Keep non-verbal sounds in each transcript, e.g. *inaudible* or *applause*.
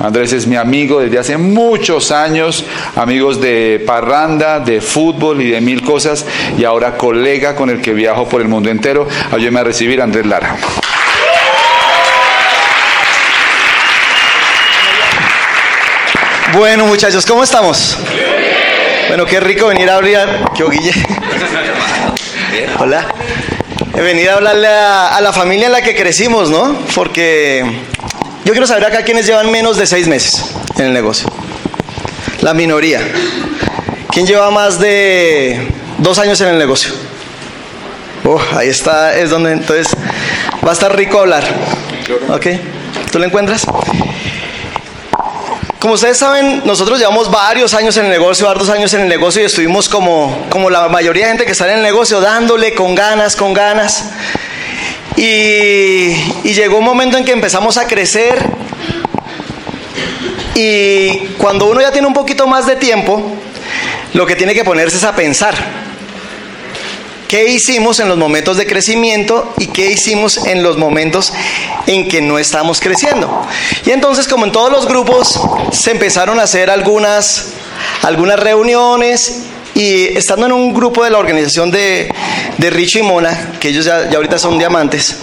Andrés es mi amigo desde hace muchos años, amigos de parranda, de fútbol y de mil cosas, y ahora colega con el que viajo por el mundo entero. Ayúdeme a recibir a Andrés Lara. Bueno, muchachos, ¿cómo estamos? Bueno, qué rico venir a hablar. ¿Qué Guille? Hola. Venir a hablarle a, a la familia en la que crecimos, ¿no? Porque yo quiero saber acá quiénes llevan menos de seis meses en el negocio. La minoría. ¿Quién lleva más de dos años en el negocio? Oh, ahí está, es donde entonces va a estar rico hablar. ¿Ok? ¿Tú lo encuentras? Como ustedes saben, nosotros llevamos varios años en el negocio, varios años en el negocio y estuvimos como, como la mayoría de gente que está en el negocio, dándole con ganas, con ganas. Y, llegó un momento en que empezamos a crecer y cuando uno ya tiene un poquito más de tiempo, lo que tiene que ponerse es a pensar. ¿Qué hicimos en los momentos de crecimiento y qué hicimos en los momentos en que no estamos creciendo? Y entonces, como en todos los grupos, se empezaron a hacer algunas, algunas reuniones y estando en un grupo de la organización de, de Richo y Mona, que ellos ya, ahorita son diamantes,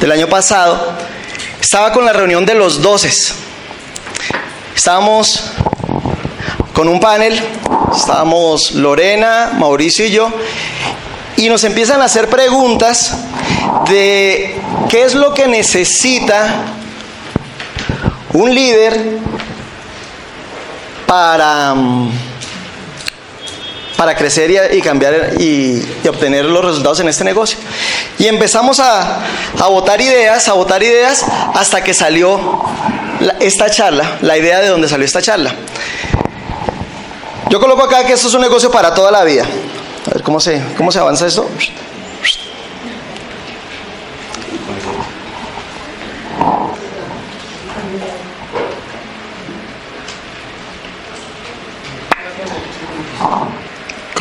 del año pasado, estaba con la reunión de los doces. Estábamos con un panel, estábamos Lorena, Mauricio y yo, y nos empiezan a hacer preguntas de qué es lo que necesita un líder para para crecer y, cambiar y, obtener los resultados en este negocio. Y empezamos a, a votar ideas, a votar ideas, hasta que salió esta charla, la idea de dónde salió esta charla. Yo coloco acá que esto es un negocio para toda la vida. A ver cómo se, cómo se avanza esto.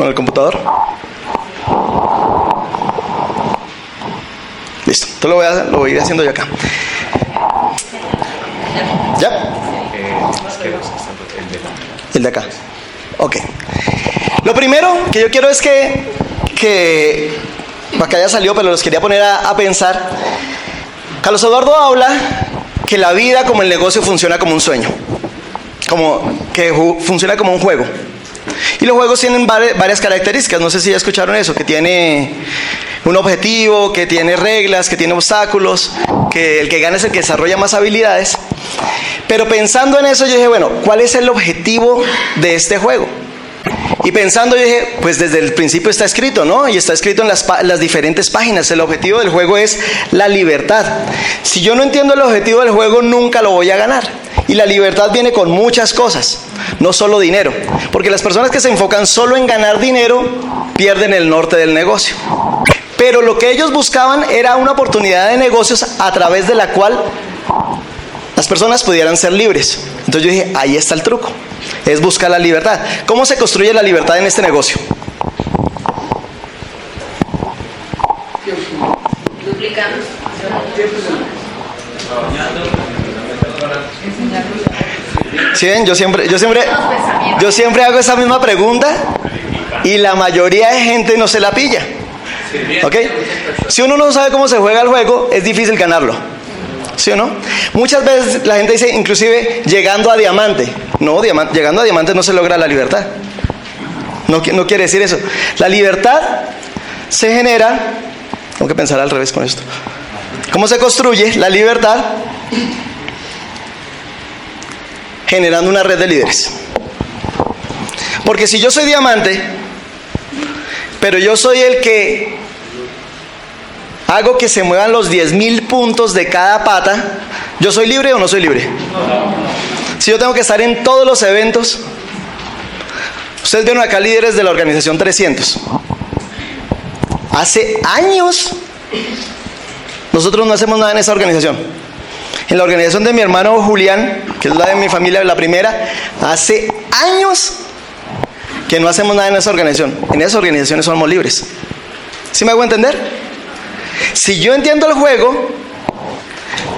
El computador. Listo, esto lo voy a, lo voy a ir haciendo yo acá. ¿Ya? El de acá. Ok. Lo primero que yo quiero es que, que acá ya salió, pero los quería poner a, a pensar. Carlos Eduardo habla que la vida como el negocio funciona como un sueño, como que funciona como un juego. Y los juegos tienen varias características, no sé si ya escucharon eso, que tiene un objetivo, que tiene reglas, que tiene obstáculos, que el que gana es el que desarrolla más habilidades. Pero pensando en eso yo dije, bueno, ¿cuál es el objetivo de este juego? Y pensando yo dije, pues desde el principio está escrito, ¿no? Y está escrito en las, las, diferentes páginas. El objetivo del juego es la libertad. Si yo no entiendo el objetivo del juego, nunca lo voy a ganar. Y la libertad viene con muchas cosas, no solo dinero. Porque las personas que se enfocan solo en ganar dinero pierden el norte del negocio. Pero lo que ellos buscaban era una oportunidad de negocios a través de la cual las personas pudieran ser libres. Entonces yo dije, ahí está el truco, es buscar la libertad. ¿Cómo se construye la libertad en este negocio? Duplicando. ¿Sí? Yo siempre, yo siempre, yo siempre hago esa misma pregunta y la mayoría de gente no se la pilla. ¿Ok? Si uno no sabe cómo se juega el juego, es difícil ganarlo. ¿Sí o no? Muchas veces la gente dice, inclusive llegando a diamante. No, llegando a diamante no se logra la libertad. No, no quiere decir eso. La libertad se genera, tengo que pensar al revés con esto. ¿Cómo se construye la libertad? Generando una red de líderes. Porque si yo soy diamante, pero yo soy el que hago que se muevan los 10.000 puntos de cada pata, ¿yo soy libre o no soy libre? Si yo tengo que estar en todos los eventos, ustedes vieron acá líderes de la organización 300. Hace años nosotros no hacemos nada en esa organización. En la organización de mi hermano Julián, que es la de mi familia, la primera, hace años que no hacemos nada en esa organización. En esas organizaciones somos libres. ¿Sí me hago entender? Si yo entiendo el juego,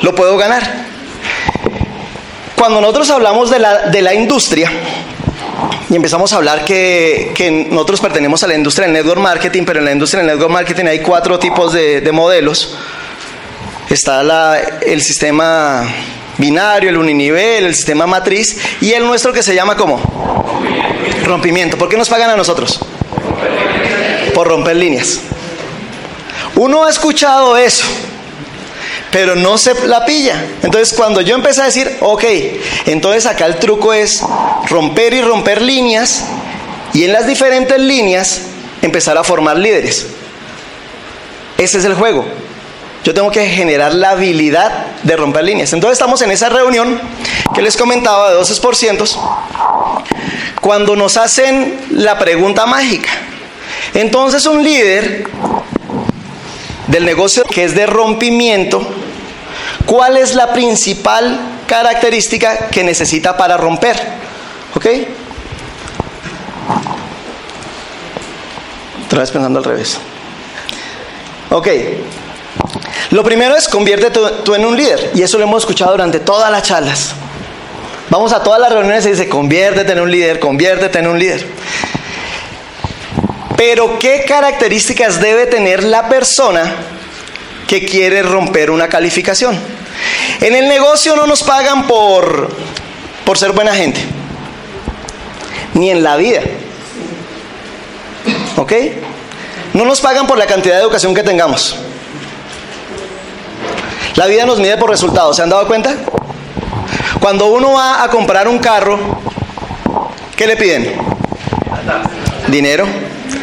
lo puedo ganar. Cuando nosotros hablamos de la, de la industria, y empezamos a hablar que, que, nosotros pertenecemos a la industria del network marketing, pero en la industria del network marketing hay cuatro tipos de, de modelos. Está la, el sistema binario, el uninivel, el sistema matriz y el nuestro que se llama como rompimiento. ¿Por qué nos pagan a nosotros? Por romper líneas. Uno ha escuchado eso, pero no se la pilla. Entonces cuando yo empecé a decir, ok, entonces acá el truco es romper y romper líneas y en las diferentes líneas empezar a formar líderes. Ese es el juego. Yo tengo que generar la habilidad de romper líneas. Entonces estamos en esa reunión que les comentaba de 12%, cuando nos hacen la pregunta mágica. Entonces un líder del negocio que es de rompimiento, ¿cuál es la principal característica que necesita para romper? ¿Ok? Otra vez pensando al revés. Ok. Lo primero es convierte tú, en un líder. Y eso lo hemos escuchado durante todas las charlas. Vamos a todas las reuniones y dice, conviértete en un líder, conviértete en un líder. Pero ¿qué características debe tener la persona que quiere romper una calificación? En el negocio no nos pagan por, por ser buena gente, ni en la vida. ¿Ok? No nos pagan por la cantidad de educación que tengamos. La vida nos mide por resultados, ¿se han dado cuenta? Cuando uno va a comprar un carro, ¿qué le piden? Dinero.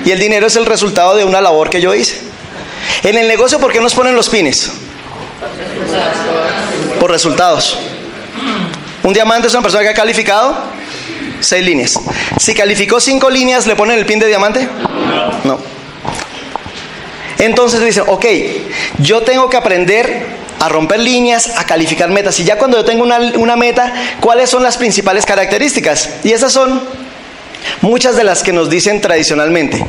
Y el dinero es el resultado de una labor que yo hice. En el negocio, ¿por qué nos ponen los pines? Por resultados. Un diamante es una persona que ha calificado seis líneas. Si calificó cinco líneas, ¿le ponen el pin de diamante? No. Entonces dicen, ok, yo tengo que aprender a romper líneas, a calificar metas. Y ya cuando yo tengo una, una, meta, ¿cuáles son las principales características? Y esas son muchas de las que nos dicen tradicionalmente.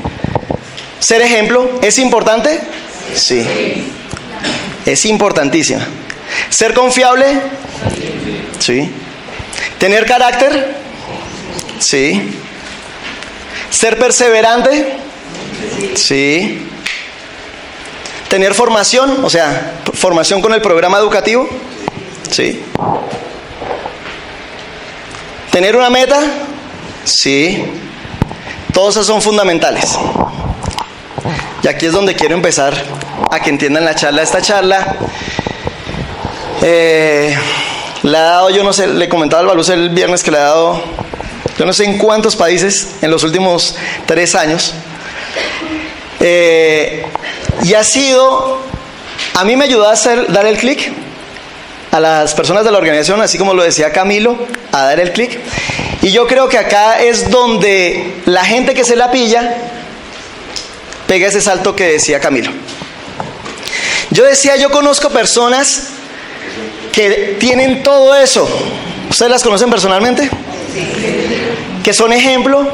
Ser ejemplo, ¿es importante? Sí. Es importantísima. ¿Ser confiable? Sí. ¿Tener carácter? Sí. ¿Ser perseverante? Sí. ¿Tener formación? O sea, formación con el programa educativo. Sí. ¿Tener una meta? Sí. Todos esos son fundamentales. Y aquí es donde quiero empezar a que entiendan la charla. Esta charla eh, la ha dado, yo no sé, le comentaba al Baluz el viernes que le ha dado, yo no sé en cuántos países en los últimos tres años. Eh, y ha sido, a mí me ayudó a hacer, dar el clic a las personas de la organización, así como lo decía Camilo, a dar el clic. Y yo creo que acá es donde la gente que se la pilla pega ese salto que decía Camilo. Yo decía, yo conozco personas que tienen todo eso. ¿Ustedes las conocen personalmente? Que son ejemplo,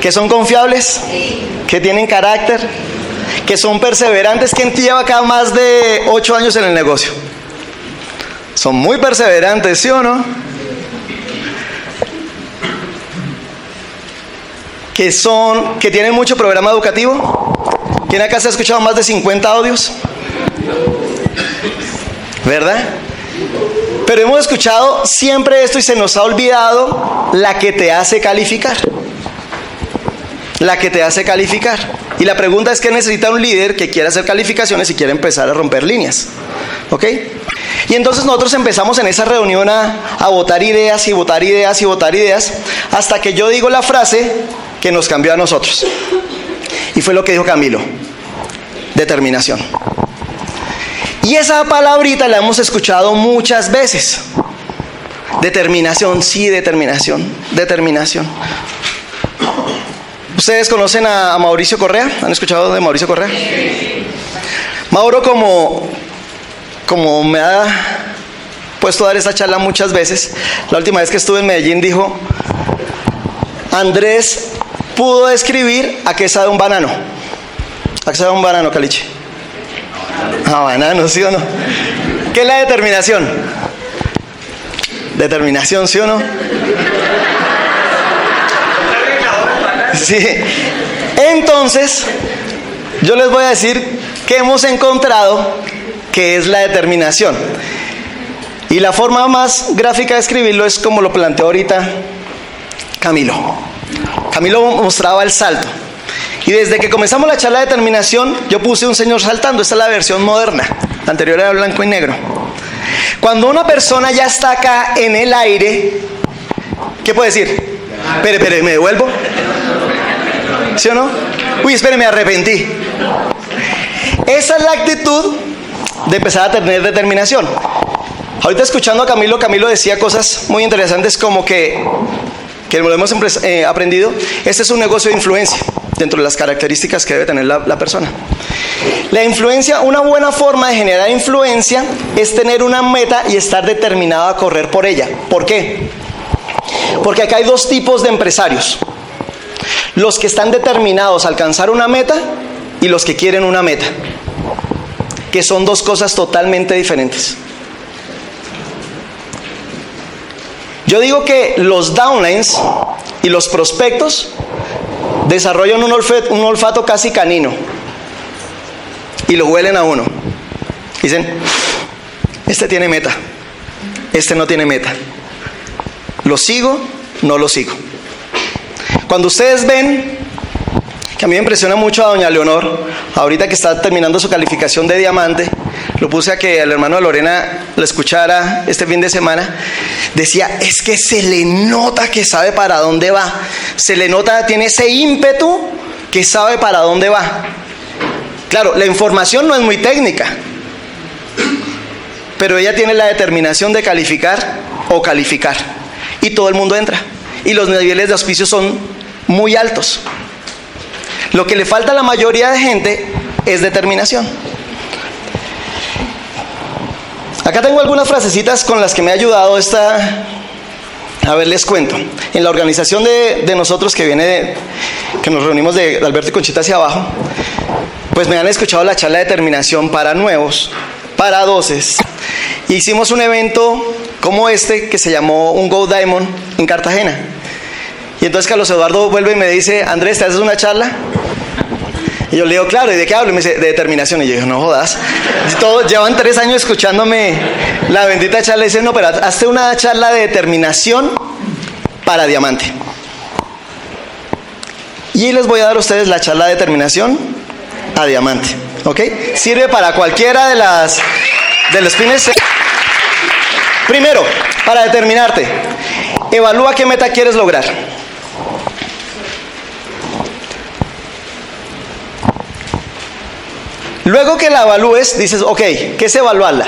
que son confiables, que tienen carácter, que son perseverantes. ¿Quién lleva acá más de ocho años en el negocio? Son muy perseverantes, ¿sí o no? Que son, que tienen mucho programa educativo. ¿Quién acá se ha escuchado más de 50 audios? ¿Verdad? Pero hemos escuchado siempre esto y se nos ha olvidado la que te hace calificar. La que te hace calificar. Y la pregunta es que necesita un líder que quiera hacer calificaciones y quiera empezar a romper líneas. ¿Ok? Y entonces nosotros empezamos en esa reunión a, a votar ideas y votar ideas y votar ideas hasta que yo digo la frase que nos cambió a nosotros. Y fue lo que dijo Camilo. Determinación. Y esa palabrita la hemos escuchado muchas veces. Determinación, sí, determinación, determinación. ¿Ustedes conocen a, Mauricio Correa? ¿Han escuchado de Mauricio Correa? Mauro, como, como me ha puesto a dar esta charla muchas veces, la última vez que estuve en Medellín dijo, Andrés pudo describir a qué sabe un banano. ¿A qué sabe un banano, Caliche? A banano, ¿sí o no? ¿Qué es la determinación? Determinación, ¿sí o no? Entonces, yo les voy a decir que hemos encontrado que es la determinación. Y la forma más gráfica de escribirlo es como lo planteó ahorita Camilo. Camilo mostraba el salto. Y desde que comenzamos la charla de determinación, yo puse un señor saltando. Esta es la versión moderna. La anterior era blanco y negro. Cuando una persona ya está acá en el aire, ¿qué puede decir? Espere, espere, ¿me devuelvo? ¿Sí o no? Uy, espere, me arrepentí. Esa es la actitud de empezar a tener determinación. Ahorita escuchando a Camilo, Camilo decía cosas muy interesantes como que, que lo hemos eh, aprendido, este es un negocio de influencia dentro de las características que debe tener la, la persona. La influencia, una buena forma de generar influencia es tener una meta y estar determinado a correr por ella. ¿Por qué? Porque acá hay dos tipos de empresarios. Los que están determinados a alcanzar una meta y los que quieren una meta, que son dos cosas totalmente diferentes. Yo digo que los downlines y los prospectos desarrollan un olfato, un olfato casi canino y lo huelen a uno. Dicen, este tiene meta, este no tiene meta. ¿Lo sigo? No lo sigo. Cuando ustedes ven, que a mí me impresiona mucho a doña Leonor, ahorita que está terminando su calificación de diamante, lo puse a que el hermano de Lorena lo escuchara este fin de semana, decía, es que se le nota que sabe para dónde va, se le nota, tiene ese ímpetu que sabe para dónde va. Claro, la información no es muy técnica, pero ella tiene la determinación de calificar o calificar. Y todo el mundo entra. Y los niveles de auspicio son muy altos. Lo que le falta a la mayoría de gente es determinación. Acá tengo algunas frasecitas con las que me ha ayudado esta... A ver, les cuento. En la organización de, nosotros que viene, de, que nos reunimos de, Alberto y Conchita hacia abajo, pues me han escuchado la charla de determinación para nuevos, para doces. Hicimos un evento como este que se llamó un Go Diamond en Cartagena. Y entonces Carlos Eduardo vuelve y me dice, Andrés, ¿te haces una charla? Y yo le digo, claro, ¿y de qué hablo? Y me dice, de determinación. Y yo digo, no jodas. Todos llevan tres años escuchándome la bendita charla. Y dice, no, pero hazte una charla de determinación para diamante. Y les voy a dar a ustedes la charla de determinación a diamante. ¿Ok? Sirve para cualquiera de las de los fines. Primero, para determinarte, evalúa qué meta quieres lograr. Luego que la evalúes, dices, ok, ¿qué es evaluarla?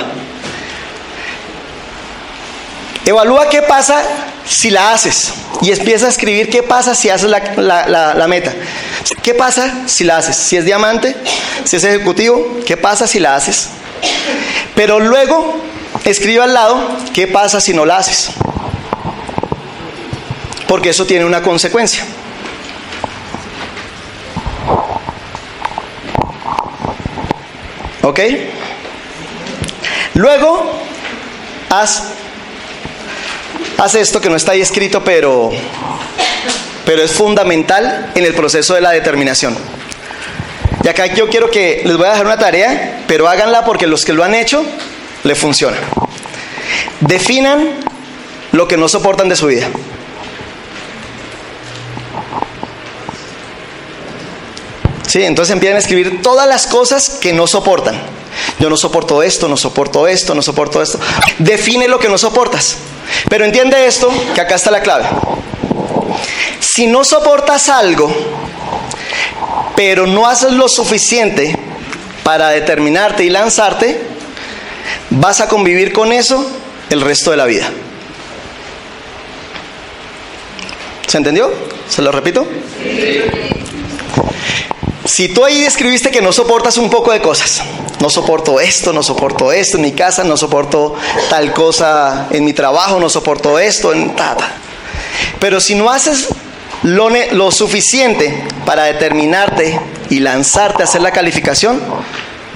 Evalúa qué pasa si la haces y empieza a escribir qué pasa si haces la, meta. ¿Qué pasa si la haces? Si es diamante, si es ejecutivo, ¿qué pasa si la haces? Pero luego escribe al lado qué pasa si no la haces. Porque eso tiene una consecuencia. ¿Ok? Luego, haz, haz esto que no está ahí escrito, pero, pero es fundamental en el proceso de la determinación. Y acá yo quiero que les voy a dejar una tarea, pero háganla porque los que lo han hecho le funciona. Definan lo que no soportan de su vida. Sí, entonces empiezan a escribir todas las cosas que no soportan. Yo no soporto esto, no soporto esto, no soporto esto. Define lo que no soportas. Pero entiende esto, que acá está la clave. Si no soportas algo, pero no haces lo suficiente para determinarte y lanzarte, vas a convivir con eso el resto de la vida. ¿Se entendió? ¿Se lo repito? Si tú ahí escribiste que no soportas un poco de cosas, no soporto esto, no soporto esto en mi casa, no soporto tal cosa en mi trabajo, no soporto esto en tata. Pero si no haces lo, lo suficiente para determinarte y lanzarte a hacer la calificación,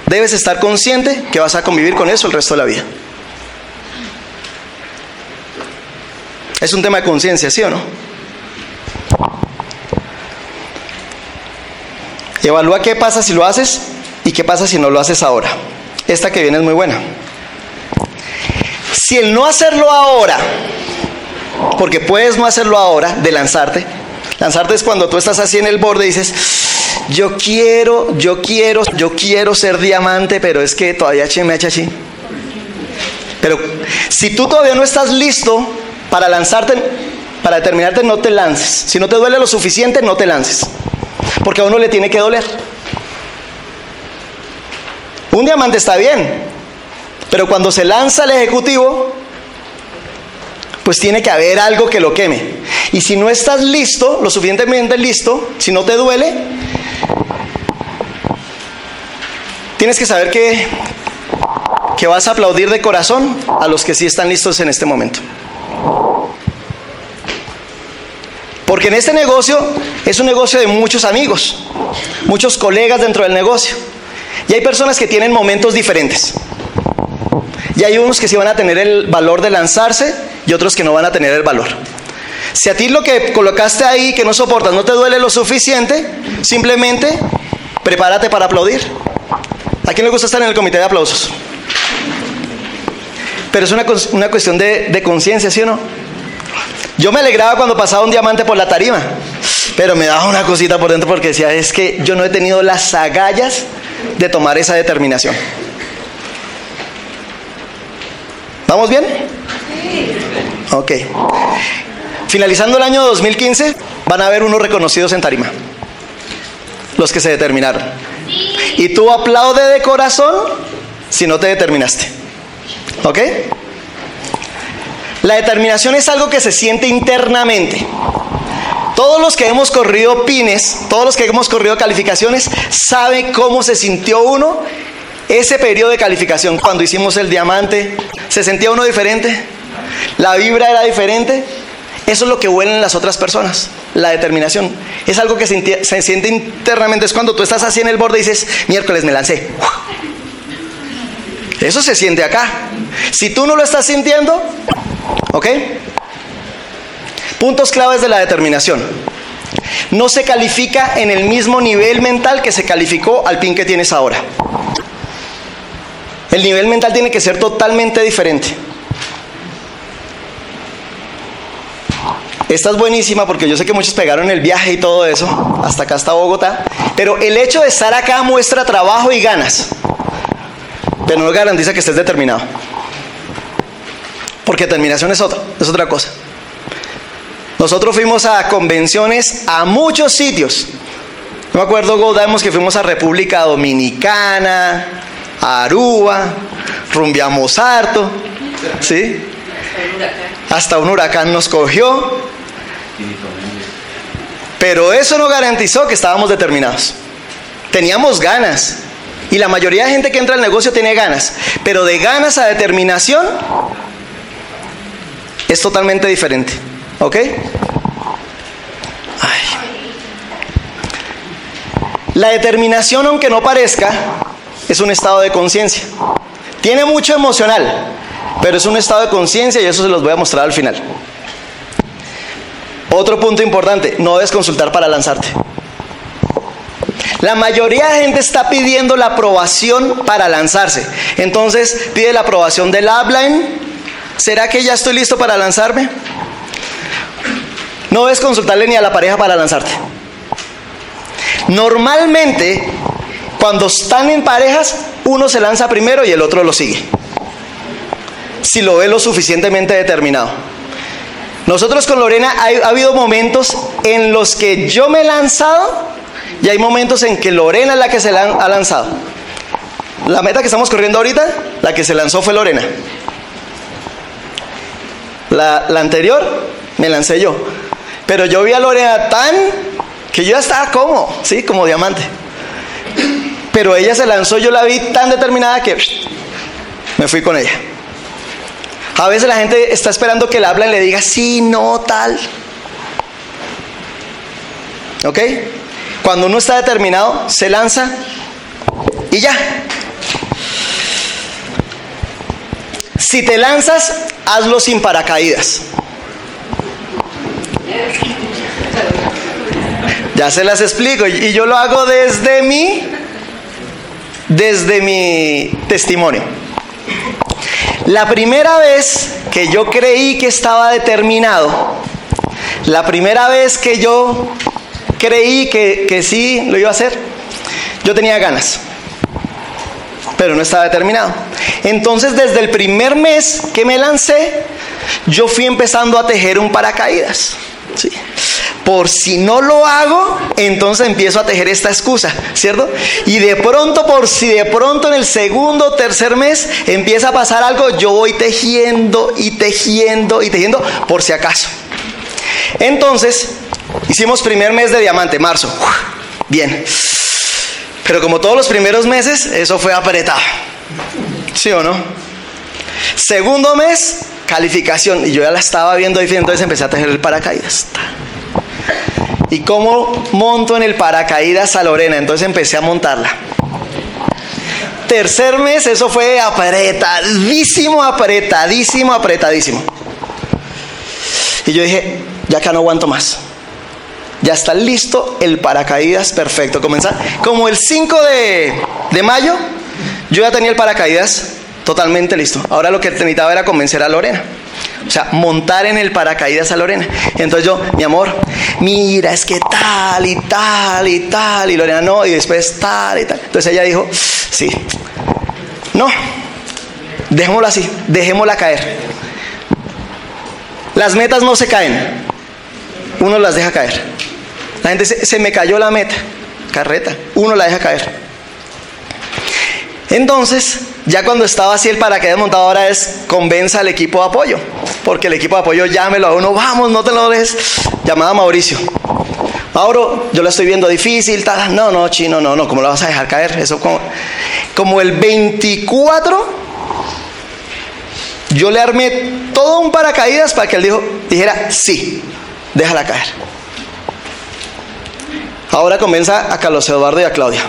debes estar consciente que vas a convivir con eso el resto de la vida. Es un tema de conciencia, ¿sí o no? Evalúa qué pasa si lo haces y qué pasa si no lo haces ahora. Esta que viene es muy buena. Si el no hacerlo ahora, porque puedes no hacerlo ahora, de lanzarte, lanzarte es cuando tú estás así en el borde y dices, yo quiero, yo quiero, yo quiero ser diamante, pero es que todavía me echa así. Pero si tú todavía no estás listo para lanzarte, para determinarte, no te lances. Si no te duele lo suficiente, no te lances. Porque a uno le tiene que doler. Un diamante está bien, pero cuando se lanza el ejecutivo, pues tiene que haber algo que lo queme. Y si no estás listo, lo suficientemente listo, si no te duele, tienes que saber que, que vas a aplaudir de corazón a los que sí están listos en este momento. Porque en este negocio es un negocio de muchos amigos, muchos colegas dentro del negocio. Y hay personas que tienen momentos diferentes. Y hay unos que sí van a tener el valor de lanzarse y otros que no van a tener el valor. Si a ti lo que colocaste ahí que no soportas no te duele lo suficiente, simplemente prepárate para aplaudir. ¿A quién le gusta estar en el comité de aplausos? Pero es una, una cuestión de, de conciencia, ¿sí o no? Yo me alegraba cuando pasaba un diamante por la tarima, pero me daba una cosita por dentro porque decía, es que yo no he tenido las agallas de tomar esa determinación. ¿Vamos bien? Ok. Finalizando el año 2015, van a haber unos reconocidos en tarima. Los que se determinaron. Y tú aplaude de corazón si no te determinaste. ¿Ok? La determinación es algo que se siente internamente. Todos los que hemos corrido pines, todos los que hemos corrido calificaciones, saben cómo se sintió uno ese periodo de calificación. Cuando hicimos el diamante, ¿se sentía uno diferente? ¿La vibra era diferente? Eso es lo que huelen las otras personas, la determinación. Es algo que se, se siente internamente. Es cuando tú estás así en el borde y dices, miércoles me lancé. Eso se siente acá. Si tú no lo estás sintiendo, ¿ok? Puntos claves de la determinación. No se califica en el mismo nivel mental que se calificó al pin que tienes ahora. El nivel mental tiene que ser totalmente diferente. Esta es buenísima porque yo sé que muchos pegaron el viaje y todo eso, hasta acá hasta Bogotá, pero el hecho de estar acá muestra trabajo y ganas, pero no garantiza que estés determinado. Porque determinación es otra, es otra cosa. Nosotros fuimos a convenciones a muchos sitios. No me acuerdo, Goldamos, que fuimos a República Dominicana, a Aruba, rumbiamos harto, ¿sí? Hasta un huracán nos cogió. Pero eso no garantizó que estábamos determinados. Teníamos ganas. Y la mayoría de gente que entra al negocio tiene ganas. Pero de ganas a determinación es totalmente diferente. ¿Ok? La determinación, aunque no parezca, es un estado de conciencia. Tiene mucho emocional, pero es un estado de conciencia y eso se los voy a mostrar al final. Otro punto importante, no debes consultar para lanzarte. La mayoría de gente está pidiendo la aprobación para lanzarse. Entonces pide la aprobación del upline. ¿Será que ya estoy listo para lanzarme? No debes consultarle ni a la pareja para lanzarte. Normalmente, cuando están en parejas, uno se lanza primero y el otro lo sigue. Si lo ve lo suficientemente determinado. Nosotros con Lorena ha, habido momentos en los que yo me he lanzado y hay momentos en que Lorena es la que se ha lanzado. La meta que estamos corriendo ahorita, la que se lanzó fue Lorena. La, la anterior me lancé yo. Pero yo vi a Lorena tan que yo ya estaba como, ¿sí? Como diamante. Pero ella se lanzó, yo la vi tan determinada que me fui con ella. A veces la gente está esperando que le hablen y le diga sí, no, tal. ¿Ok? Cuando uno está determinado, se lanza y ya. Si te lanzas, hazlo sin paracaídas. Ya se las explico. Y yo lo hago desde mi, desde mi testimonio. La primera vez que yo creí que estaba determinado, la primera vez que yo creí que, que sí lo iba a hacer, yo tenía ganas, pero no estaba determinado. Entonces desde el primer mes que me lancé, yo fui empezando a tejer un paracaídas. ¿sí? Por si no lo hago, entonces empiezo a tejer esta excusa, ¿cierto? Y de pronto, por si de pronto en el segundo o tercer mes empieza a pasar algo, yo voy tejiendo y tejiendo y tejiendo por si acaso. Entonces, hicimos primer mes de diamante, marzo. Bien. Pero como todos los primeros meses, eso fue apretado. ¿Sí o no? Segundo mes, calificación. Y yo ya la estaba viendo ahí, entonces empecé a tejer el paracaídas. ¿Y cómo monto en el paracaídas a Lorena? Entonces empecé a montarla. Tercer mes, eso fue apretadísimo, apretadísimo, apretadísimo. Y yo dije, ya acá no aguanto más. Ya está listo el paracaídas perfecto. Comenzar. Como el 5 de, de mayo, yo ya tenía el paracaídas totalmente listo. Ahora lo que necesitaba era convencer a Lorena. O sea, montar en el paracaídas a Lorena. Entonces yo, mi amor, mira, es que tal y tal y tal. Y Lorena no, y después tal y tal. Entonces ella dijo, sí, no, dejémosla así, dejémosla caer. Las metas no se caen, uno las deja caer. La gente se, se me cayó la meta, carreta, uno la deja caer. Entonces, ya cuando estaba así el paracaídas montado, ahora es convenza al equipo de apoyo. Porque el equipo de apoyo llámelo a uno, vamos, no te lo dejes. Llamada a Mauricio. Mauro, yo la estoy viendo difícil, tal. No, no, chino, no, no, ¿cómo la vas a dejar caer? Eso como, como el 24, yo le armé todo un paracaídas para que él dijo, dijera, sí, déjala caer. Ahora comienza a Carlos Eduardo y a Claudia.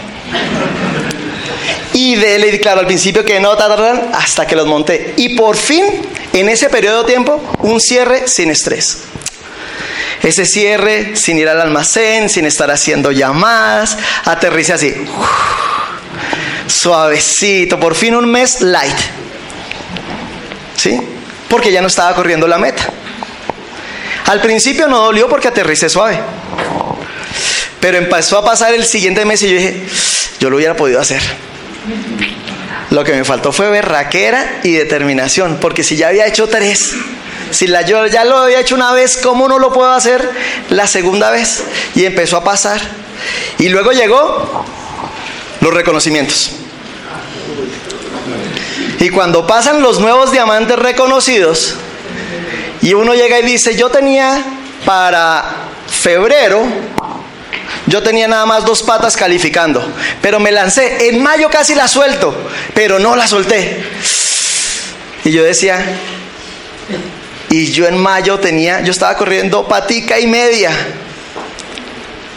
Y de, le claro al principio que no, hasta que los monté. Y por fin, en ese periodo de tiempo, un cierre sin estrés. Ese cierre sin ir al almacén, sin estar haciendo llamadas, aterrice así. Suavecito, por fin un mes light. ¿Sí? Porque ya no estaba corriendo la meta. Al principio no dolió porque aterricé suave. Pero empezó a pasar el siguiente mes y yo dije, yo lo hubiera podido hacer. Lo que me faltó fue berraquera y determinación, porque si ya había hecho tres, si la, yo ya lo había hecho una vez, ¿cómo no lo puedo hacer la segunda vez? Y empezó a pasar. Y luego llegó los reconocimientos. Y cuando pasan los nuevos diamantes reconocidos, y uno llega y dice, yo tenía para febrero yo tenía nada más dos patas calificando, pero me lancé. En mayo casi la suelto, pero no la solté. Y yo decía, y yo en mayo tenía, yo estaba corriendo patica y media.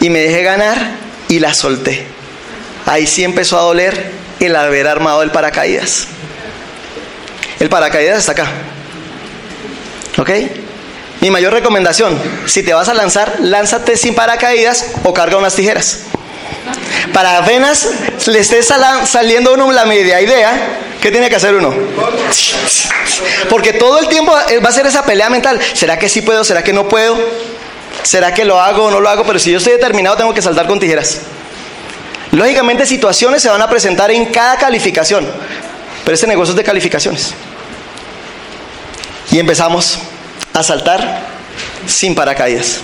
Y me dejé ganar y la solté. Ahí sí empezó a doler el haber armado el paracaídas. El paracaídas está acá. ¿Ok? Mi mayor recomendación, si te vas a lanzar, lánzate sin paracaídas o carga unas tijeras. Para apenas le esté saliendo uno la media idea, ¿qué tiene que hacer uno? Porque todo el tiempo va a ser esa pelea mental. ¿Será que sí puedo? ¿Será que no puedo? ¿Será que lo hago o no lo hago? Pero si yo estoy determinado, tengo que saltar con tijeras. Lógicamente, situaciones se van a presentar en cada calificación. Pero este negocio es de calificaciones. Y empezamos a saltar sin paracaídas.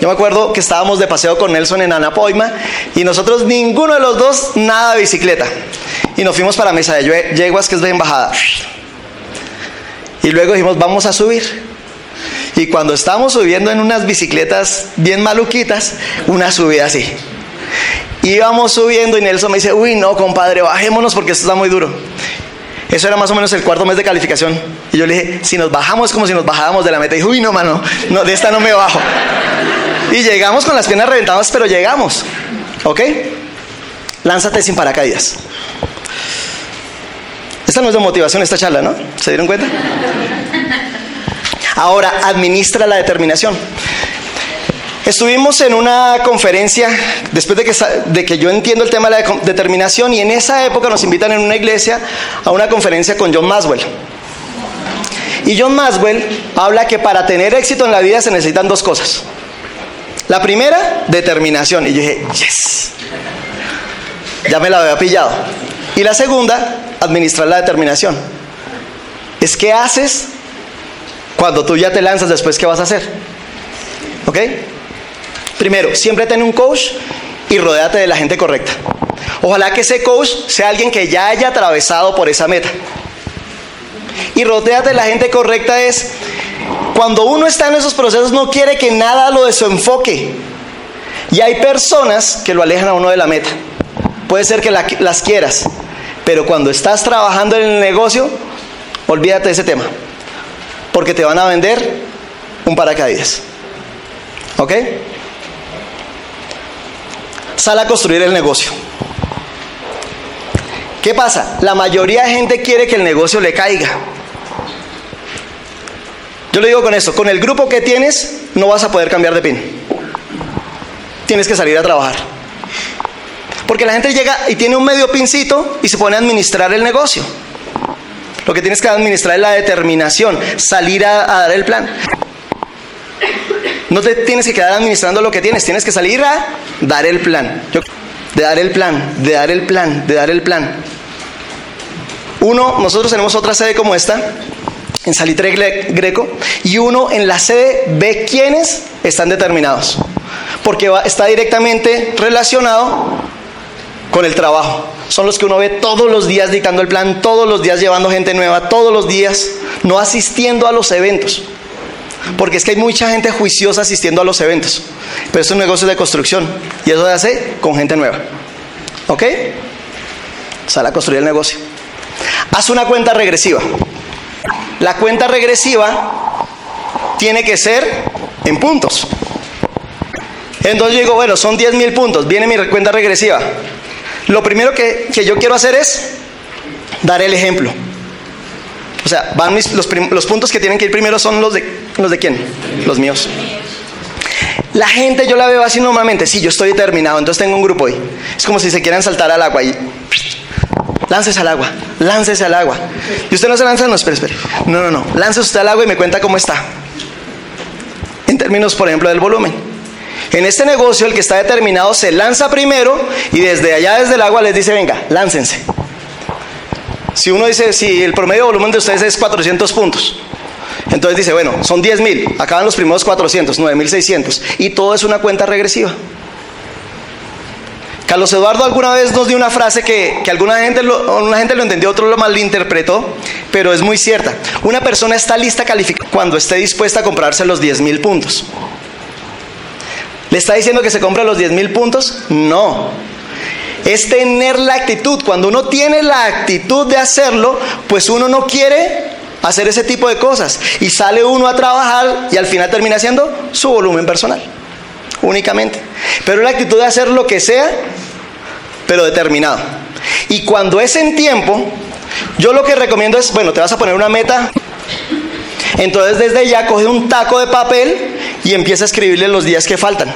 Yo me acuerdo que estábamos de paseo con Nelson en Anapoima y nosotros ninguno de los dos nada de bicicleta. Y nos fuimos para Mesa de Yeguas, que es de embajada. Y luego dijimos, vamos a subir. Y cuando estábamos subiendo en unas bicicletas bien maluquitas, una subida así. Íbamos subiendo y Nelson me dice, uy, no, compadre, bajémonos porque esto está muy duro. Eso era más o menos el cuarto mes de calificación. Y yo le dije, si nos bajamos como si nos bajábamos de la meta. Y uy, no, mano, no, de esta no me bajo. Y llegamos con las piernas reventadas, pero llegamos. ¿Ok? Lánzate sin paracaídas. Esta no es de motivación, esta charla, ¿no? ¿Se dieron cuenta? Ahora, administra la determinación. Estuvimos en una conferencia, después de que, de que, yo entiendo el tema de la determinación, y en esa época nos invitan en una iglesia a una conferencia con John Maswell. Y John Maswell habla que para tener éxito en la vida se necesitan dos cosas. La primera, determinación. Y yo dije, yes, ya me la había pillado. Y la segunda, administrar la determinación. Es qué haces cuando tú ya te lanzas después, ¿qué vas a hacer? ¿Ok? Primero, siempre ten un coach y rodéate de la gente correcta. Ojalá que ese coach sea alguien que ya haya atravesado por esa meta. Y rodéate de la gente correcta es cuando uno está en esos procesos no quiere que nada lo desenfoque. Y hay personas que lo alejan a uno de la meta. Puede ser que las quieras, pero cuando estás trabajando en el negocio, olvídate de ese tema. Porque te van a vender un paracaídas. ¿Ok? Sal a construir el negocio. ¿Qué pasa? La mayoría de gente quiere que el negocio le caiga. Yo le digo con esto, con el grupo que tienes no vas a poder cambiar de pin. Tienes que salir a trabajar. Porque la gente llega y tiene un medio pincito y se pone a administrar el negocio. Lo que tienes que administrar es la determinación, salir a, dar el plan. No te tienes que quedar administrando lo que tienes, tienes que salir a dar el plan. de dar el plan, de dar el plan, de dar el plan. Uno, nosotros tenemos otra sede como esta, en Salitre Greco, y uno en la sede ve quiénes están determinados, porque está directamente relacionado con el trabajo. Son los que uno ve todos los días dictando el plan, todos los días llevando gente nueva, todos los días, no asistiendo a los eventos. Porque es que hay mucha gente juiciosa asistiendo a los eventos. Pero es un negocio de construcción. Y eso se hace con gente nueva. ¿Ok? Sale a construir el negocio. Haz una cuenta regresiva. La cuenta regresiva tiene que ser en puntos. Entonces yo digo, bueno, son 10 mil puntos, viene mi cuenta regresiva. Lo primero que, yo quiero hacer es dar el ejemplo. O sea, van los, puntos que tienen que ir primero son los de, los de quién? Los míos. La gente yo la veo así normalmente, sí, yo estoy determinado, entonces tengo un grupo ahí. Es como si se quieran saltar al agua y Láncese al agua, láncese al agua. ¿Y usted no se lanza? No, espere, espere. No, no, no. Láncese usted al agua y me cuenta cómo está. En términos, por ejemplo, del volumen. En este negocio, el que está determinado se lanza primero y desde allá, desde el agua, les dice: Venga, láncense. Si uno dice, si el promedio de volumen de ustedes es 400 puntos, entonces dice, bueno, son 10 mil, acaban los primeros 400, 9600, y todo es una cuenta regresiva. Carlos Eduardo alguna vez nos dio una frase que, alguna gente lo, una gente lo entendió, otro lo malinterpretó, pero es muy cierta. Una persona está lista calificada cuando esté dispuesta a comprarse los 10 mil puntos. ¿Le está diciendo que se compra los 10 mil puntos? No. Es tener la actitud. Cuando uno tiene la actitud de hacerlo, pues uno no quiere hacer ese tipo de cosas. Y sale uno a trabajar y al final termina haciendo su volumen personal únicamente. Pero la actitud de hacer lo que sea, pero determinado. Y cuando es en tiempo, yo lo que recomiendo es, bueno, te vas a poner una meta. Entonces desde ya coge un taco de papel y empieza a escribirle los días que faltan.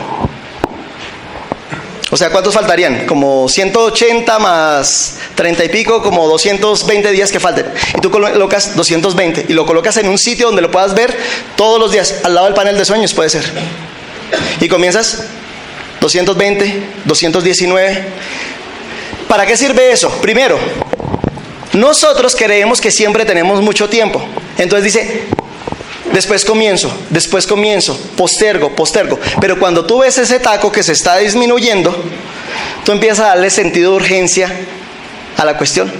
O sea, ¿cuántos faltarían? Como 180 más 30 y pico, como 220 días que falten. Y tú colocas 220 y lo colocas en un sitio donde lo puedas ver todos los días, al lado del panel de sueños puede ser. Y comienzas 220, 219. ¿Para qué sirve eso? Primero, nosotros creemos que siempre tenemos mucho tiempo. Entonces dice, después comienzo, después comienzo, postergo, postergo. Pero cuando tú ves ese taco que se está disminuyendo, tú empiezas a darle sentido de urgencia a la cuestión.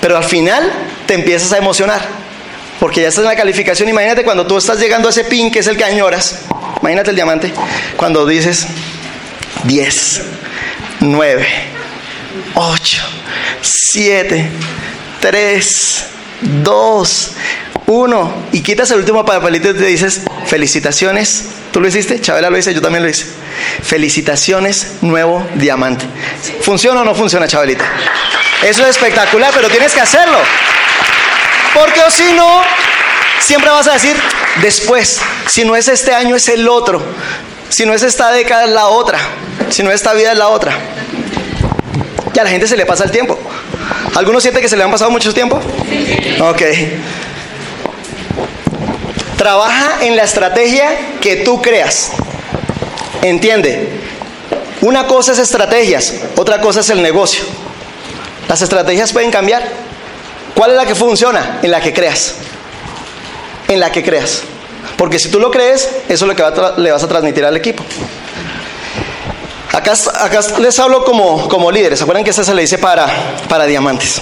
Pero al final te empiezas a emocionar. Porque ya estás en la calificación. Imagínate cuando tú estás llegando a ese pin que es el que añoras. Imagínate el diamante. Cuando dices 10, 9, 8, 7, 3, 2, 1. Y quitas el último papelito y te dices felicitaciones. ¿Tú lo hiciste? Chabela lo hice, yo también lo hice. Felicitaciones, nuevo diamante. ¿Funciona o no funciona, Chabelita? Eso es espectacular, pero tienes que hacerlo. Porque o si no, siempre vas a decir después. Si no es este año, es el otro. Si no es esta década, es la otra. Si no es esta vida, es la otra. Y a la gente se le pasa el tiempo. ¿Alguno siente que se le han pasado mucho tiempo? Ok. Trabaja en la estrategia que tú creas. Entiende. Una cosa es estrategias, otra cosa es el negocio. Las estrategias pueden cambiar. ¿Cuál es la que funciona? En la que creas. En la que creas. Porque si tú lo crees, eso es lo que le vas a transmitir al equipo. Acá, acá les hablo como, como líderes. ¿Se acuerdan que esta se le dice para, para diamantes?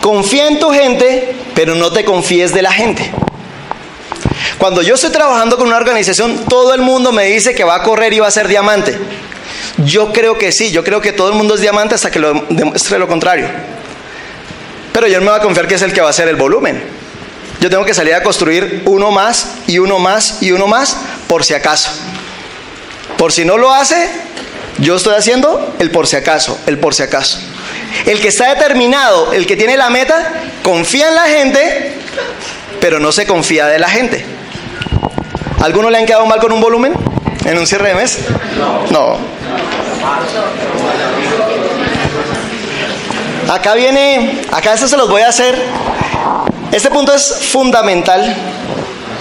Confía en tu gente, pero no te confíes de la gente. Cuando yo estoy trabajando con una organización, todo el mundo me dice que va a correr y va a ser diamante. Yo creo que sí, yo creo que todo el mundo es diamante hasta que lo demuestre lo contrario. Pero yo no me voy a confiar que es el que va a hacer el volumen. Yo tengo que salir a construir uno más y uno más y uno más por si acaso. Por si no lo hace, yo estoy haciendo el por si acaso, el por si acaso. El que está determinado, el que tiene la meta, confía en la gente, pero no se confía de la gente. ¿Alguno le han quedado mal con un volumen en un cierre de mes? No. Acá viene, acá esto se los voy a hacer. Este punto es fundamental.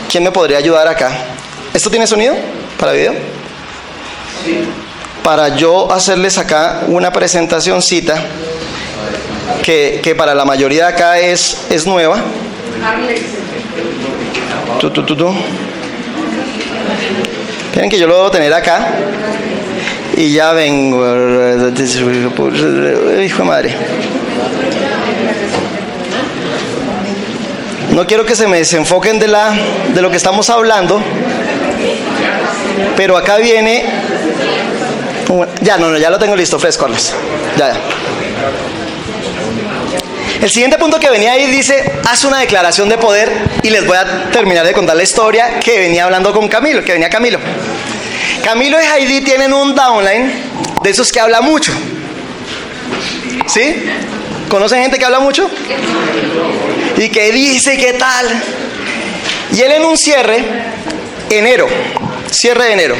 ¿Quién me podría ayudar acá? ¿Esto tiene sonido para video? Para yo hacerles acá una presentacióncita que, que para la mayoría de acá es, es nueva. Tú, tú, tú. Miren que yo lo debo tener acá. Y ya vengo. Hijo de madre. No quiero que se me desenfoquen de, la, de lo que estamos hablando. Pero acá viene ya, no, no, ya lo tengo listo, fresco, Ya, ya. El siguiente punto que venía ahí dice, haz una declaración de poder y les voy a terminar de contar la historia que venía hablando con Camilo, que venía Camilo. Camilo y Heidi tienen un downline de esos que habla mucho. ¿Sí? ¿Conocen gente que habla mucho? Y que dice qué tal. Y él en un cierre, enero, cierre de enero,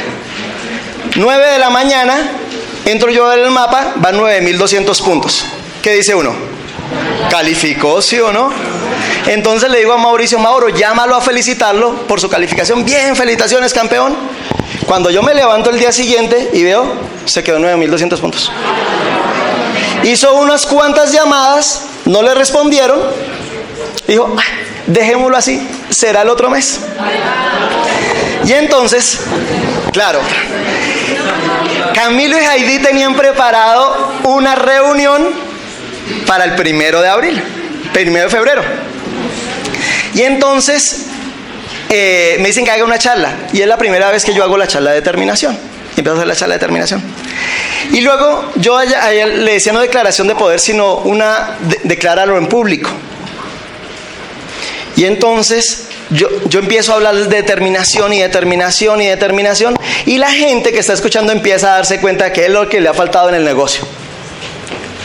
9 de la mañana, entro yo en el mapa, van 9200 puntos. ¿Qué dice uno? ¿Calificó, sí o no? Entonces le digo a Mauricio, Mauro, llámalo a felicitarlo por su calificación. Bien, felicitaciones, campeón. Cuando yo me levanto el día siguiente y veo, se quedó 9200 puntos. Hizo unas cuantas llamadas, no le respondieron. Dijo, dejémoslo así, será el otro mes. Y entonces, claro, Camilo y Heidi tenían preparado una reunión para el primero de abril, primero de febrero. Y entonces eh, me dicen que haga una charla. Y es la primera vez que yo hago la charla de determinación. Empiezo a hacer la charla de determinación. Y luego yo a ella, le decía no declaración de poder, sino una de, declararlo en público. Y entonces yo, empiezo a hablar de determinación y determinación y determinación y la gente que está escuchando empieza a darse cuenta de que es lo que le ha faltado en el negocio.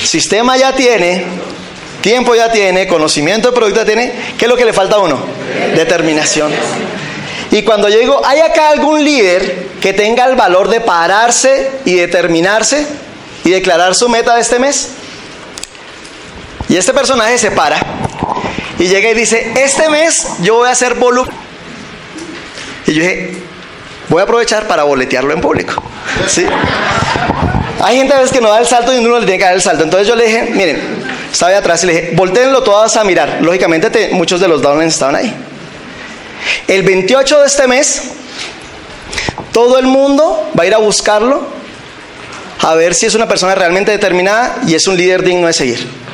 Sistema ya tiene, tiempo ya tiene, conocimiento de producto ya tiene, ¿qué es lo que le falta a uno? Determinación. Y cuando yo digo, ¿hay acá algún líder que tenga el valor de pararse y determinarse y declarar su meta de este mes? Y este personaje se para y llega y dice, este mes yo voy a hacer volumen. Y yo dije, voy a aprovechar para boletearlo en público. ¿Sí? Hay gente a veces que no da el salto y uno le tiene que dar el salto. Entonces yo le dije, miren, estaba atrás y le dije, volteenlo todas a mirar. Lógicamente muchos de los downlines estaban ahí. El 28 de este mes, todo el mundo va a ir a buscarlo, a ver si es una persona realmente determinada y es un líder digno de seguir.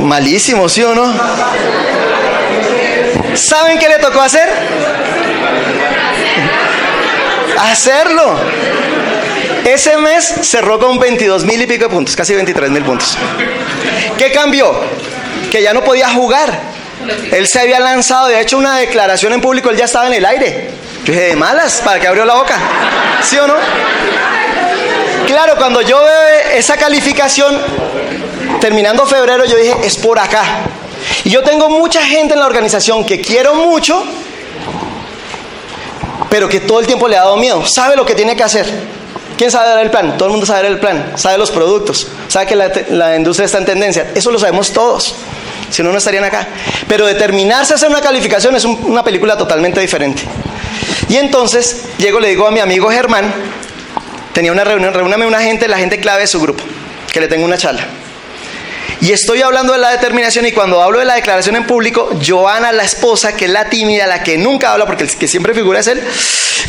Malísimo, ¿sí o no? ¿Saben qué le tocó hacer? Hacerlo. Ese mes cerró con 22 mil y pico de puntos, casi 23 mil puntos. ¿Qué cambió? Que ya no podía jugar. Él se había lanzado, de hecho una declaración en público, él ya estaba en el aire. Yo dije, de malas, ¿para que abrió la boca? ¿Sí o no? Claro, cuando yo veo esa calificación, terminando febrero, yo dije, es por acá. Y yo tengo mucha gente en la organización que quiero mucho, pero que todo el tiempo le ha dado miedo. Sabe lo que tiene que hacer. ¿Quién sabe dar el plan? Todo el mundo sabe dar el plan, sabe los productos, sabe que la, la industria está en tendencia. Eso lo sabemos todos. Si no, no estarían acá. Pero determinarse a hacer una calificación es una película totalmente diferente. Y entonces llego, le digo a mi amigo Germán, tenía una reunión, reúname una gente, la gente clave de su grupo, que le tengo una charla. Y estoy hablando de la determinación y cuando hablo de la declaración en público, Joana, la esposa, que es la tímida, la que nunca habla, porque el que siempre figura es él,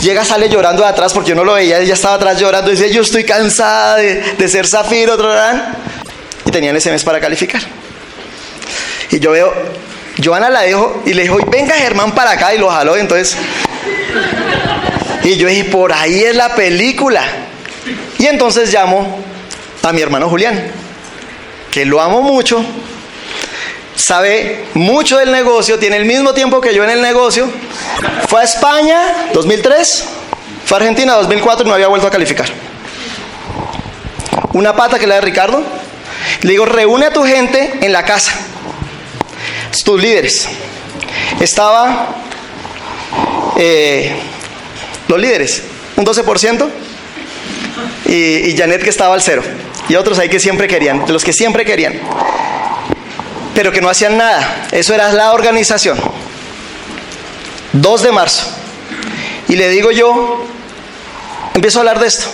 llega, sale llorando de atrás porque yo no lo veía, ella estaba atrás llorando y dice, yo estoy cansada de, ser zafiro, otro y tenían ese mes para calificar. Y yo veo, Joana la dejo y le dijo, venga Germán para acá y lo jaló, entonces... Y yo dije, por ahí es la película. Y entonces llamo a mi hermano Julián que lo amo mucho, sabe mucho del negocio, tiene el mismo tiempo que yo en el negocio, fue a España 2003, fue a Argentina 2004 y no había vuelto a calificar. Una pata que la de Ricardo, le digo, reúne a tu gente en la casa, tus líderes. Estaba eh, los líderes, un 12%, y, y Janet que estaba al cero y otros ahí que siempre querían, de los que siempre querían, pero que no hacían nada. Eso era la organización. 2 de marzo. Y le digo yo, empiezo a hablar de esto.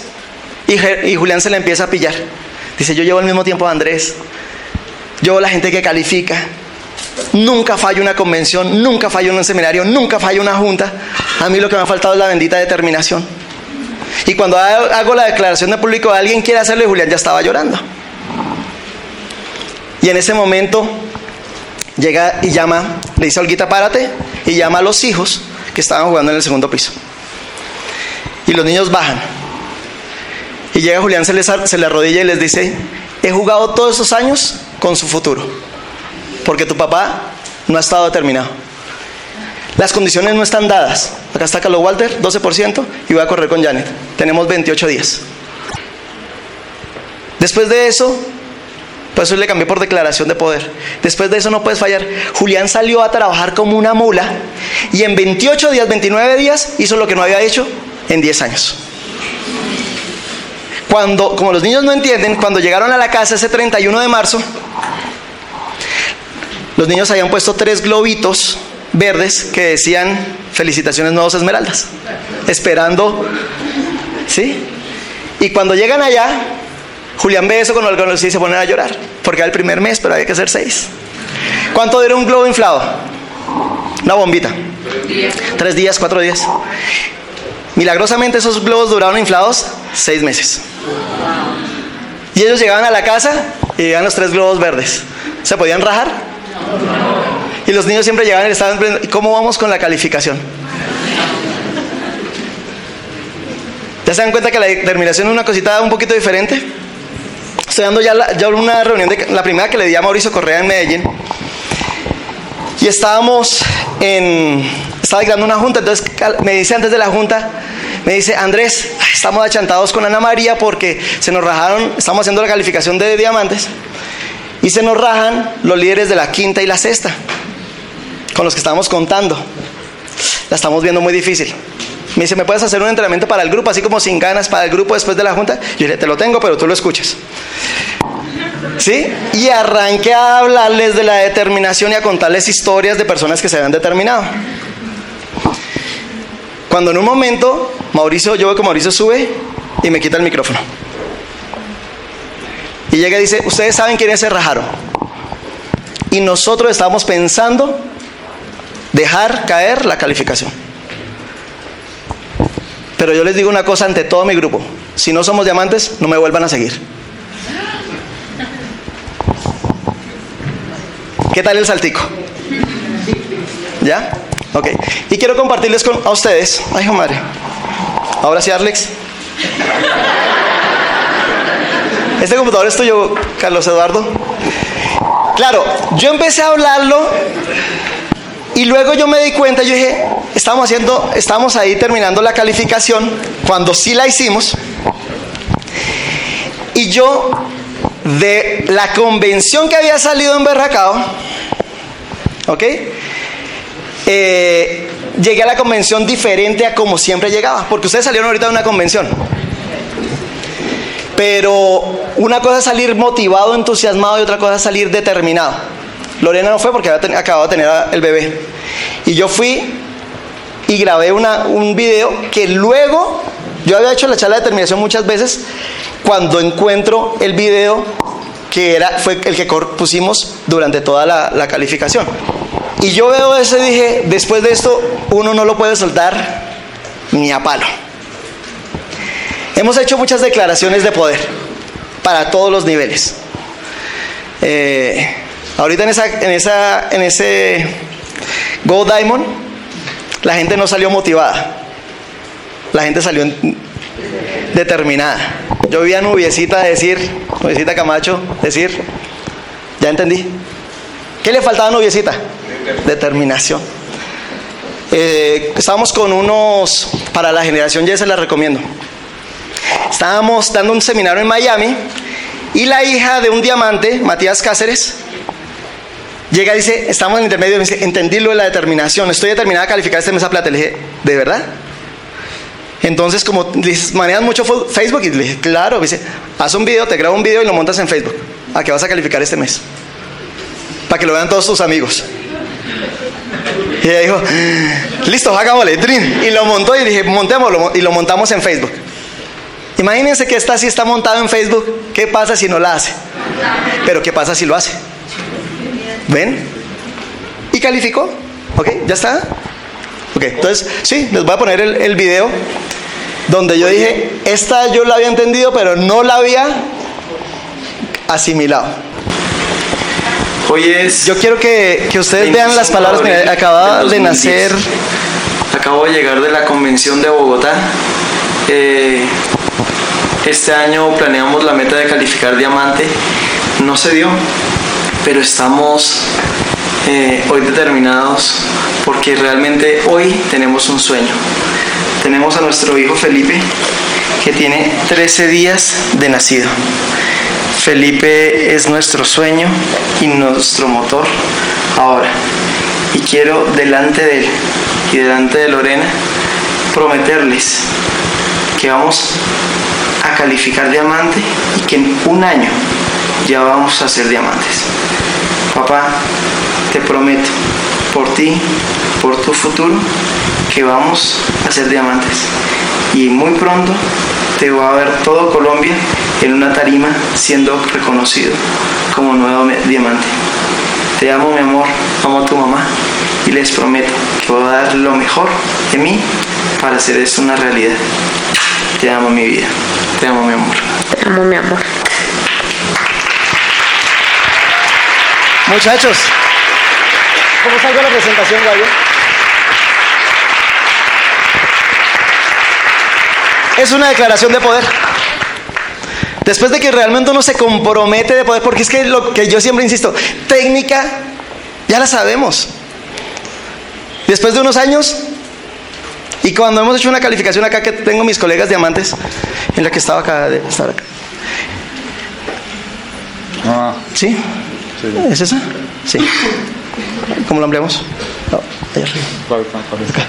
Y, Julián se le empieza a pillar. Dice, yo llevo el mismo tiempo a Andrés. Yo la gente que califica. Nunca fallo una convención, nunca fallo un seminario, nunca fallo una junta. A mí lo que me ha faltado es la bendita determinación. Y cuando hago la declaración de público, alguien quiere hacerlo y Julián ya estaba llorando. Y en ese momento llega y llama, le dice a Olguita, párate, y llama a los hijos que estaban jugando en el segundo piso. Y los niños bajan. Y llega Julián, se, se le arrodilla y les dice, he jugado todos esos años con su futuro, porque tu papá no ha estado determinado. Las condiciones no están dadas. Acá está Carlos Walter, 12%, y voy a correr con Janet. Tenemos 28 días. Después de eso, pues eso le cambié por declaración de poder. Después de eso no puedes fallar. Julián salió a trabajar como una mula y en 28 días, 29 días, hizo lo que no había hecho en 10 años. Cuando, como los niños no entienden, cuando llegaron a la casa ese 31 de marzo, los niños habían puesto tres globitos verdes que decían felicitaciones nuevos esmeraldas, esperando, ¿sí? Y cuando llegan allá, Julián ve eso con algunos y se ponen a llorar, porque era el primer mes, pero había que hacer seis. ¿Cuánto dura un globo inflado? Una bombita. Tres días, cuatro días. Milagrosamente esos globos duraron inflados seis meses. Y ellos llegaban a la casa y llegaban los tres globos verdes. ¿Se podían rajar? Y los niños siempre llegaban y estaban, ¿cómo vamos con la calificación? ¿Ya se dan cuenta que la determinación es una cosita un poquito diferente? Estoy dando ya, una reunión, de, la primera que le di a Mauricio Correa en Medellín. Y estábamos en, estaba dando una junta, entonces me dice antes de la junta, me dice, Andrés, estamos achantados con Ana María porque se nos rajaron, estamos haciendo la calificación de diamantes y se nos rajan los líderes de la quinta y la sexta con los que estábamos contando. La estamos viendo muy difícil. Me dice, ¿me puedes hacer un entrenamiento para el grupo, así como sin ganas para el grupo después de la junta? Yo dije, te lo tengo, pero tú lo escuchas. ¿Sí? Y arranqué a hablarles de la determinación y a contarles historias de personas que se habían determinado. Cuando en un momento, Mauricio, yo veo que Mauricio sube y me quita el micrófono. Y llega y dice, ustedes saben quién es el Rajaro. Y nosotros estábamos pensando dejar caer la calificación. Pero yo les digo una cosa ante todo mi grupo. Si no somos diamantes, no me vuelvan a seguir. ¿Qué tal el saltico? ¿Ya? Ok. Y quiero compartirles con, a ustedes. Ay, madre. Ahora sí, Arlex. Este computador es tuyo, Carlos Eduardo. Claro, yo empecé a hablarlo y luego yo me di cuenta, yo dije, estamos haciendo, estamos ahí terminando la calificación, cuando sí la hicimos. Y yo, de la convención que había salido en Berracao, ¿Ok? Eh, llegué a la convención diferente a como siempre llegaba, porque ustedes salieron ahorita de una convención. Pero una cosa es salir motivado, entusiasmado y otra cosa es salir determinado. Lorena no fue porque había acabado de tener el bebé. Y yo fui y grabé una, un video que luego, yo había hecho la charla de determinación muchas veces, cuando encuentro el video que era, fue el que pusimos durante toda la, la calificación. Y yo veo eso y dije, después de esto, uno no lo puede soltar ni a palo. Hemos hecho muchas declaraciones de poder para todos los niveles. Eh, ahorita en, esa, en, esa, en ese Gold Diamond, la gente no salió motivada. La gente salió determinada. Yo vi a Nubiecita decir, Nubiecita Camacho, decir, ya entendí. ¿Qué le faltaba a Nubiecita? Determinación. Eh, estábamos con unos, para la generación ya se la recomiendo. Estábamos dando un seminario en Miami y la hija de un diamante, Matías Cáceres, llega y dice, estamos en el intermedio, dice, entendí lo de la determinación, estoy determinada a calificar este mes a plata. Le dije, ¿de verdad? Entonces, como manejan mucho Facebook, y le dije, claro, dice, haz un video, te grabo un video y lo montas en Facebook. ¿A qué vas a calificar este mes? Para que lo vean todos tus amigos. Y ella dijo, listo, hagámosle, trin. Y lo montó y dije, montémoslo y lo montamos en Facebook. Imagínense que esta sí está montado en Facebook. ¿Qué pasa si no la hace? Pero ¿qué pasa si lo hace? ¿Ven? ¿Y calificó? ¿Ok? ¿Ya está? Ok, entonces, sí, les voy a poner el, el video donde yo dije, esta yo la había entendido, pero no la había asimilado. Hoy es. Yo quiero que, que ustedes vean las palabras. Mira, acaba de, nacer. Acabo de llegar de la convención de Bogotá. Eh, este año planeamos la meta de calificar diamante. No se dio, pero estamos eh, hoy determinados porque realmente hoy tenemos un sueño. Tenemos a nuestro hijo Felipe que tiene 13 días de nacido. Felipe es nuestro sueño y nuestro motor ahora. Y quiero delante de él y delante de Lorena prometerles que vamos a calificar diamante y que en un año ya vamos a ser diamantes. Papá, te prometo, por ti, por tu futuro, que vamos a ser diamantes. Y muy pronto te va a ver todo Colombia en una tarima siendo reconocido como nuevo diamante. Te amo mi amor, amo a tu mamá y les prometo que voy a dar lo mejor de mí para hacer esto una realidad. Te amo mi vida, te amo mi amor. Te amo mi amor. Muchachos, ¿cómo salgo la presentación, Gallo? Es una declaración de poder. Después de que realmente uno se compromete de poder, porque es que lo que yo siempre insisto, técnica, ya la sabemos. Después de unos años, y cuando hemos hecho una calificación acá, que tengo mis colegas diamantes, en la que estaba acá, estaba acá. Ah, ¿Sí? ¿Es esa? Sí. ¿Cómo lo ampliamos? No, ahí arriba. Acá.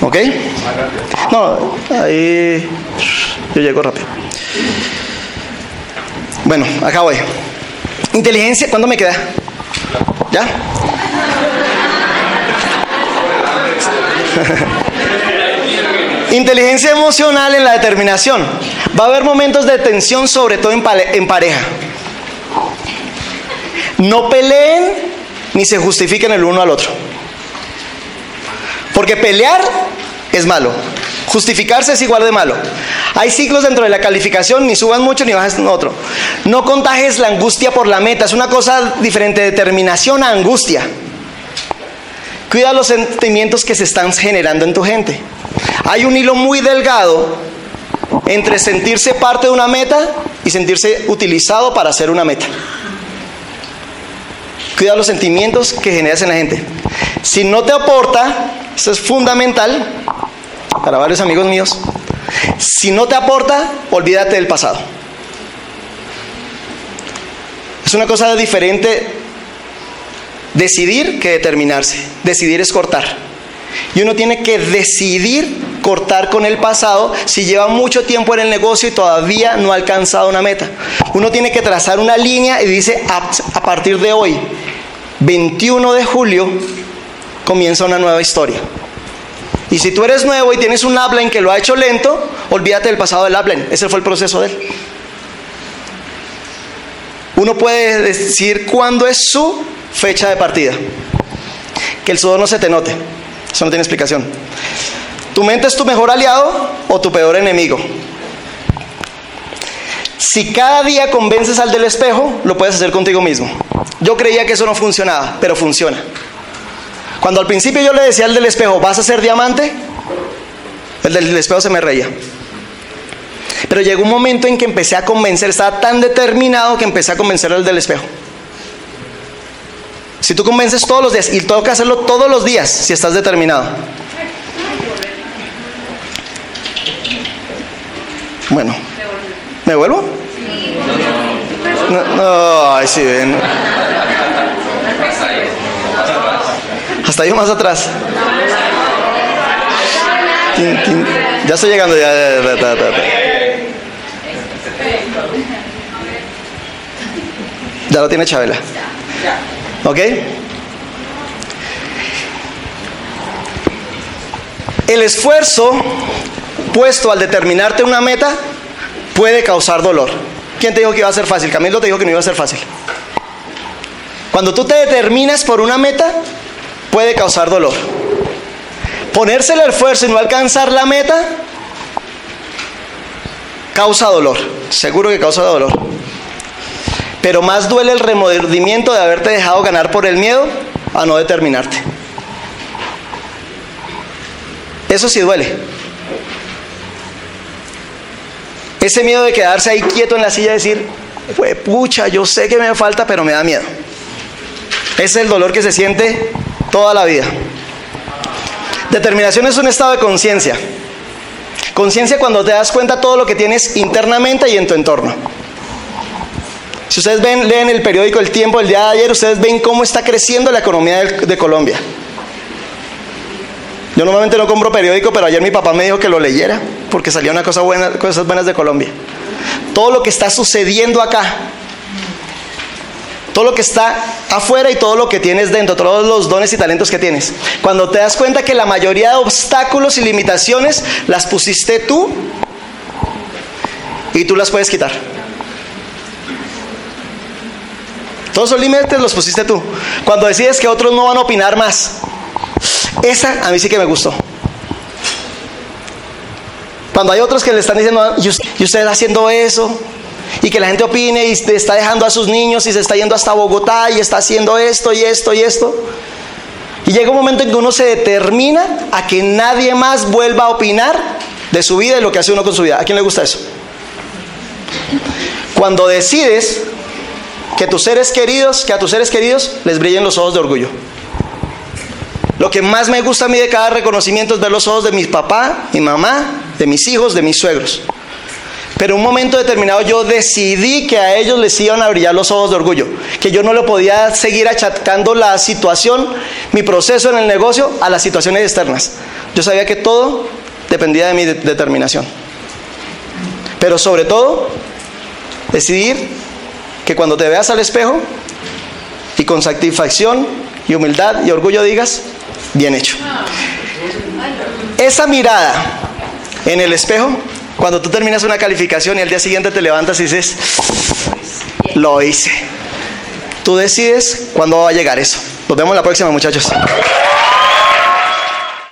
¿Ok? No, ahí yo llego rápido. Bueno, acá voy. Inteligencia, ¿cuándo me queda? ¿Ya? *laughs* Inteligencia emocional en la determinación. Va a haber momentos de tensión, sobre todo en, pareja. No peleen ni se justifiquen el uno al otro. Porque pelear es malo. Justificarse es igual de malo. Hay ciclos dentro de la calificación, ni subas mucho ni bajas otro. No contagies la angustia por la meta, es una cosa diferente, determinación a angustia. Cuida los sentimientos que se están generando en tu gente. Hay un hilo muy delgado entre sentirse parte de una meta y sentirse utilizado para hacer una meta. Cuida los sentimientos que generas en la gente. Si no te aporta, esto es fundamental para varios amigos míos. Si no te aporta, olvídate del pasado. Es una cosa diferente decidir que determinarse. Decidir es cortar. Y uno tiene que decidir cortar con el pasado si lleva mucho tiempo en el negocio y todavía no ha alcanzado una meta. Uno tiene que trazar una línea y dice, a, partir de hoy, 21 de julio, comienza una nueva historia. Y si tú eres nuevo y tienes un upline que lo ha hecho lento, olvídate del pasado del upline. Ese fue el proceso de él. Uno puede decir cuándo es su fecha de partida. Que el sudor no se te note. Eso no tiene explicación. ¿Tu mente es tu mejor aliado o tu peor enemigo? Si cada día convences al del espejo, lo puedes hacer contigo mismo. Yo creía que eso no funcionaba, pero funciona. Cuando al principio yo le decía al del espejo, ¿vas a ser diamante? El del espejo se me reía. Pero llegó un momento en que empecé a convencer, estaba tan determinado que empecé a convencer al del espejo. Si tú convences todos los días, y toca hacerlo todos los días si estás determinado. Bueno, ¿me vuelvo? No, no ay, sí, ven. Hasta yo más atrás. Ya estoy llegando, ya. Ya lo tiene Chabela. ¿Ok? El esfuerzo puesto al determinarte una meta puede causar dolor. ¿Quién te dijo que iba a ser fácil? Camilo te dijo que no iba a ser fácil. Cuando tú te determinas por una meta, puede causar dolor. Ponerse el esfuerzo y no alcanzar la meta, causa dolor. Seguro que causa dolor. Pero más duele el remordimiento de haberte dejado ganar por el miedo a no determinarte. Eso sí duele. Ese miedo de quedarse ahí quieto en la silla y decir, pucha, yo sé que me falta, pero me da miedo. Ese es el dolor que se siente toda la vida. Determinación es un estado de conciencia. Conciencia cuando te das cuenta todo lo que tienes internamente y en tu entorno. Si ustedes ven, leen el periódico El Tiempo el día de ayer, ustedes ven cómo está creciendo la economía de Colombia. Yo normalmente no compro periódico, pero ayer mi papá me dijo que lo leyera, porque salía una cosa buena, cosas buenas de Colombia. Todo lo que está sucediendo acá, todo lo que está afuera y todo lo que tienes dentro, todos los dones y talentos que tienes. Cuando te das cuenta que la mayoría de obstáculos y limitaciones las pusiste tú y tú las puedes quitar. Todos los límites los pusiste tú. Cuando decides que otros no van a opinar más, esa a mí sí que me gustó. Cuando hay otros que le están diciendo, y usted, haciendo eso, y que la gente opine y está dejando a sus niños y se está yendo hasta Bogotá y está haciendo esto y esto y esto. Y llega un momento en que uno se determina a que nadie más vuelva a opinar de su vida y lo que hace uno con su vida. ¿A quién le gusta eso? Cuando decides que tus seres queridos, que a tus seres queridos les brillen los ojos de orgullo. Lo que más me gusta a mí de cada reconocimiento es ver los ojos de mi papá, mi mamá, de mis hijos, de mis suegros. Pero un momento determinado yo decidí que a ellos les iban a brillar los ojos de orgullo, que yo no le podía seguir achacando la situación, mi proceso en el negocio, a las situaciones externas. Yo sabía que todo dependía de mi determinación. Pero sobre todo, decidir que cuando te veas al espejo y con satisfacción y humildad y orgullo digas, bien hecho. Esa mirada en el espejo, cuando tú terminas una calificación y al día siguiente te levantas y dices, lo hice. Tú decides cuándo va a llegar eso. Nos vemos la próxima, muchachos.